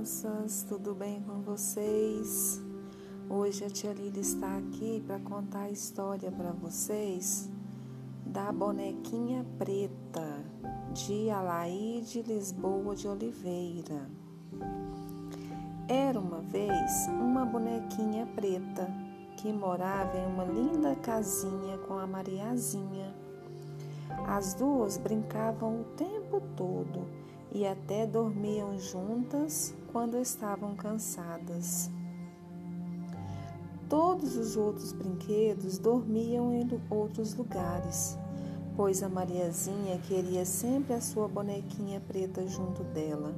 crianças, tudo bem com vocês? Hoje a tia Lili está aqui para contar a história para vocês da bonequinha preta de Alaide Lisboa de Oliveira. Era uma vez uma bonequinha preta que morava em uma linda casinha com a Mariazinha. As duas brincavam o tempo todo e até dormiam juntas quando estavam cansadas. Todos os outros brinquedos dormiam em outros lugares, pois a Mariazinha queria sempre a sua bonequinha preta junto dela.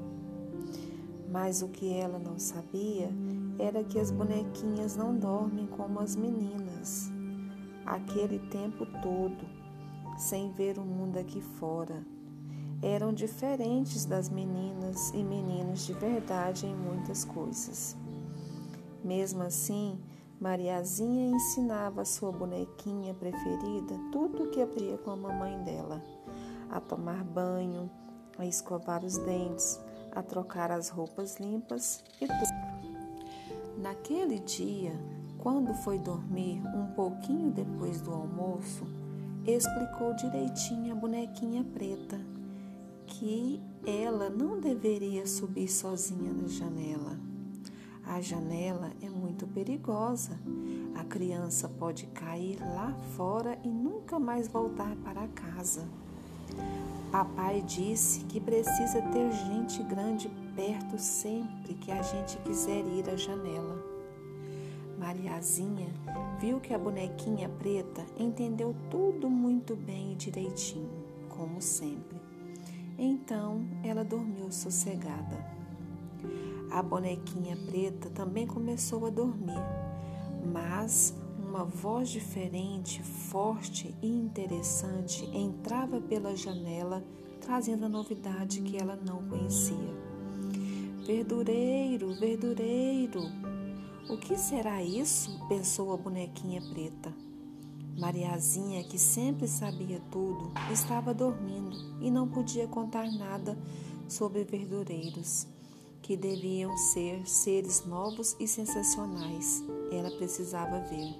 Mas o que ela não sabia era que as bonequinhas não dormem como as meninas, aquele tempo todo, sem ver o mundo aqui fora eram diferentes das meninas e meninos de verdade em muitas coisas. Mesmo assim, Mariazinha ensinava a sua bonequinha preferida tudo o que aprendia com a mamãe dela: a tomar banho, a escovar os dentes, a trocar as roupas limpas e tudo. Naquele dia, quando foi dormir um pouquinho depois do almoço, explicou direitinho a bonequinha preta que ela não deveria subir sozinha na janela. A janela é muito perigosa. A criança pode cair lá fora e nunca mais voltar para casa. Papai disse que precisa ter gente grande perto sempre que a gente quiser ir à janela. Mariazinha viu que a bonequinha preta entendeu tudo muito bem e direitinho, como sempre. Então ela dormiu sossegada. A bonequinha preta também começou a dormir, mas uma voz diferente, forte e interessante entrava pela janela, trazendo a novidade que ela não conhecia. Verdureiro, verdureiro! O que será isso? pensou a bonequinha preta. Mariazinha, que sempre sabia tudo, estava dormindo e não podia contar nada sobre verdureiros, que deviam ser seres novos e sensacionais. Ela precisava ver.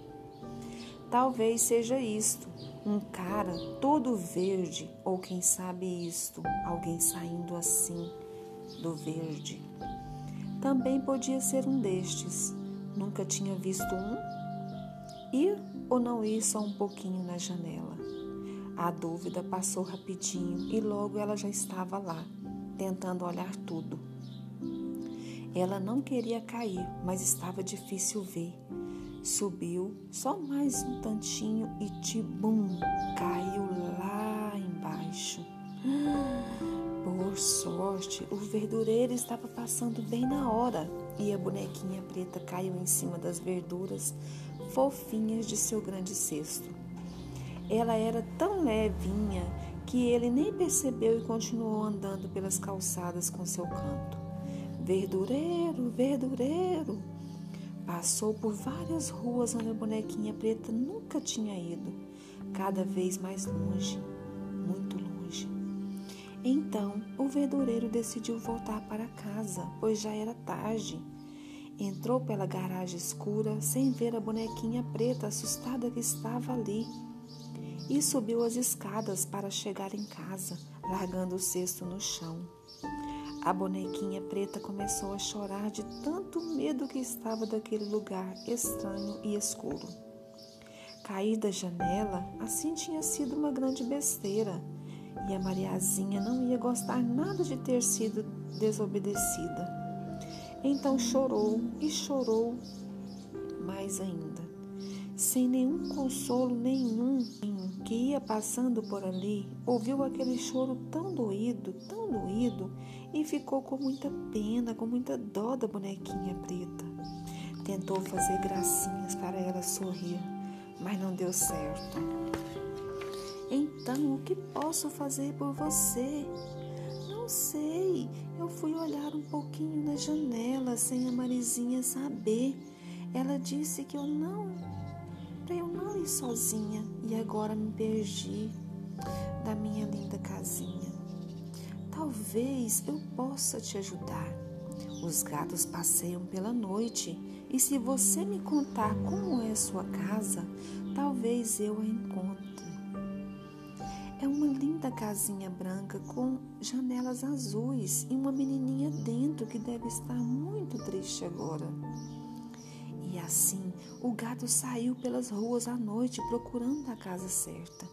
Talvez seja isto, um cara todo verde, ou quem sabe isto, alguém saindo assim do verde. Também podia ser um destes. Nunca tinha visto um? Ou não ir só um pouquinho na janela? A dúvida passou rapidinho e logo ela já estava lá, tentando olhar tudo. Ela não queria cair, mas estava difícil ver. Subiu só mais um tantinho e tibum, caiu lá embaixo. Por sorte, o verdureiro estava passando bem na hora e a bonequinha preta caiu em cima das verduras fofinhas de seu grande cesto. Ela era tão levinha que ele nem percebeu e continuou andando pelas calçadas com seu canto. Verdureiro, verdureiro! Passou por várias ruas onde a bonequinha preta nunca tinha ido, cada vez mais longe, muito longe. Então o verdureiro decidiu voltar para casa, pois já era tarde. Entrou pela garagem escura sem ver a bonequinha preta assustada que estava ali e subiu as escadas para chegar em casa, largando o cesto no chão. A bonequinha preta começou a chorar de tanto medo que estava daquele lugar estranho e escuro. Cair da janela, assim tinha sido uma grande besteira, e a Mariazinha não ia gostar nada de ter sido desobedecida. Então chorou e chorou mais ainda, sem nenhum consolo nenhum. Que ia passando por ali, ouviu aquele choro tão doído, tão doído, e ficou com muita pena, com muita dó da bonequinha preta. Tentou fazer gracinhas para ela sorrir, mas não deu certo. Então, o que posso fazer por você? Sei. Eu fui olhar um pouquinho na janela sem a Marizinha saber. Ela disse que eu não, para eu não ir sozinha e agora me perdi da minha linda casinha. Talvez eu possa te ajudar. Os gatos passeiam pela noite e se você me contar como é sua casa, talvez eu a encontre. Uma linda casinha branca com janelas azuis e uma menininha dentro que deve estar muito triste agora. E assim o gato saiu pelas ruas à noite procurando a casa certa.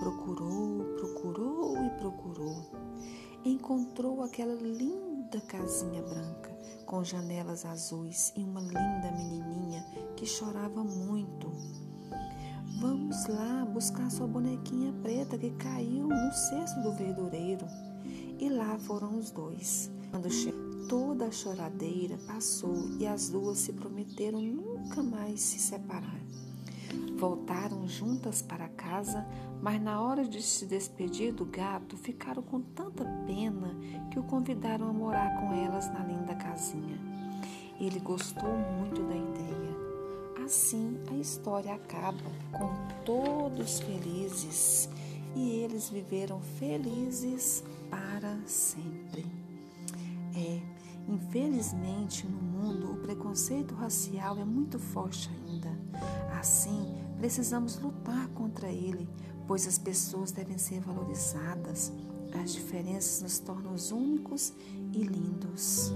Procurou, procurou e procurou. Encontrou aquela linda casinha branca com janelas azuis e uma linda menininha que chorava muito. Lá buscar sua bonequinha preta que caiu no cesto do verdureiro. E lá foram os dois. Quando chegou, toda a choradeira passou e as duas se prometeram nunca mais se separar. Voltaram juntas para casa, mas na hora de se despedir do gato, ficaram com tanta pena que o convidaram a morar com elas na linda casinha. Ele gostou muito da ideia Assim a história acaba com todos felizes e eles viveram felizes para sempre. É, infelizmente no mundo o preconceito racial é muito forte ainda. Assim, precisamos lutar contra ele, pois as pessoas devem ser valorizadas. As diferenças nos tornam únicos e lindos.